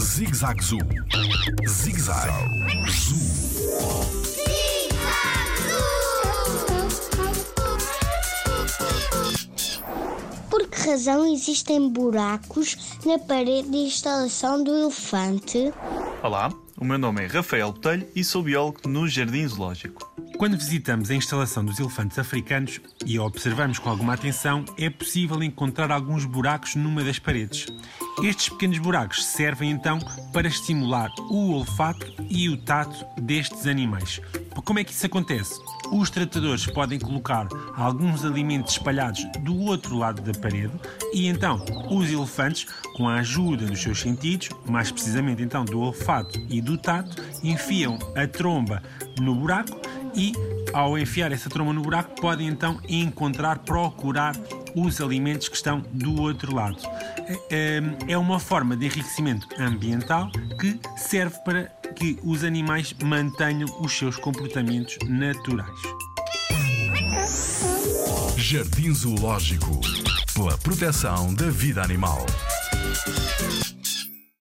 Zig-Zag Zoo. Zig-Zag Zoo. Por que razão existem buracos na parede de instalação do elefante? Olá, o meu nome é Rafael Botelho e sou biólogo no Jardim Zoológico. Quando visitamos a instalação dos elefantes africanos e a observamos com alguma atenção, é possível encontrar alguns buracos numa das paredes. Estes pequenos buracos servem então para estimular o olfato e o tato destes animais. Como é que isso acontece? Os tratadores podem colocar alguns alimentos espalhados do outro lado da parede e então os elefantes, com a ajuda dos seus sentidos, mais precisamente então do olfato e do tato, enfiam a tromba no buraco e, ao enfiar essa tromba no buraco, podem então encontrar, procurar os alimentos que estão do outro lado. É, é uma forma de enriquecimento ambiental que serve para que os animais mantenham os seus comportamentos naturais. Jardim Zoológico. Pela proteção da vida animal.